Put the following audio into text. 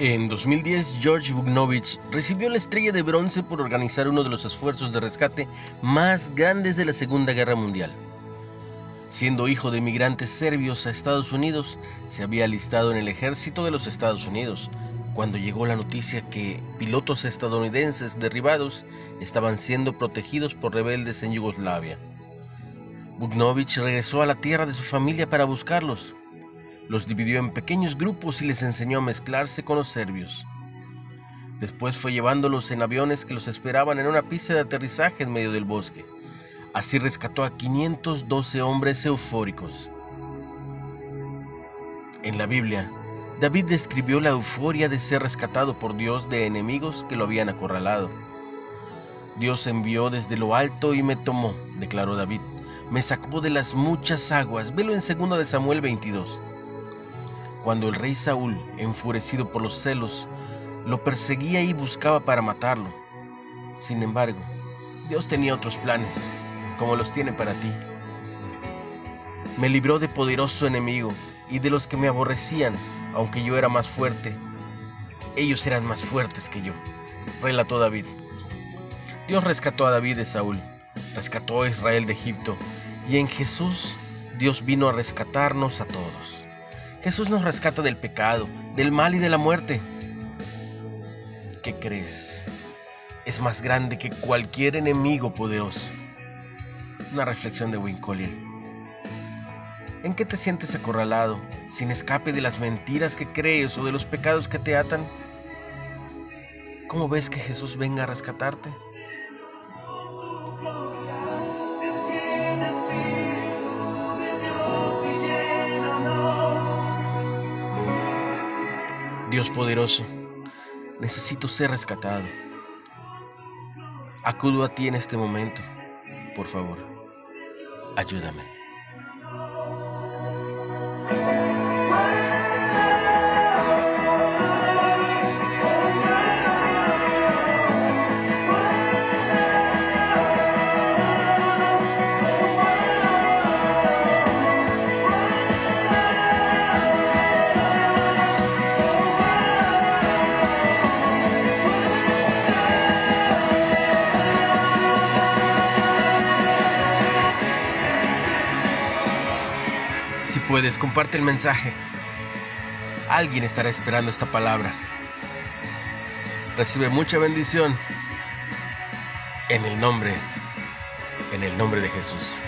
En 2010, George Bugnovich recibió la estrella de bronce por organizar uno de los esfuerzos de rescate más grandes de la Segunda Guerra Mundial. Siendo hijo de migrantes serbios a Estados Unidos, se había alistado en el ejército de los Estados Unidos, cuando llegó la noticia que pilotos estadounidenses derribados estaban siendo protegidos por rebeldes en Yugoslavia. Bugnovich regresó a la tierra de su familia para buscarlos, los dividió en pequeños grupos y les enseñó a mezclarse con los serbios. Después fue llevándolos en aviones que los esperaban en una pista de aterrizaje en medio del bosque. Así rescató a 512 hombres eufóricos. En la Biblia, David describió la euforia de ser rescatado por Dios de enemigos que lo habían acorralado. Dios envió desde lo alto y me tomó, declaró David. Me sacó de las muchas aguas. Velo en 2 de Samuel 22 cuando el rey Saúl, enfurecido por los celos, lo perseguía y buscaba para matarlo. Sin embargo, Dios tenía otros planes, como los tiene para ti. Me libró de poderoso enemigo y de los que me aborrecían, aunque yo era más fuerte. Ellos eran más fuertes que yo, relató David. Dios rescató a David de Saúl, rescató a Israel de Egipto, y en Jesús Dios vino a rescatarnos a todos. Jesús nos rescata del pecado, del mal y de la muerte. ¿Qué crees? Es más grande que cualquier enemigo poderoso. Una reflexión de Wayne ¿En qué te sientes acorralado, sin escape de las mentiras que crees o de los pecados que te atan? ¿Cómo ves que Jesús venga a rescatarte? Dios poderoso, necesito ser rescatado. Acudo a ti en este momento. Por favor, ayúdame. Puedes, comparte el mensaje. Alguien estará esperando esta palabra. Recibe mucha bendición. En el nombre, en el nombre de Jesús.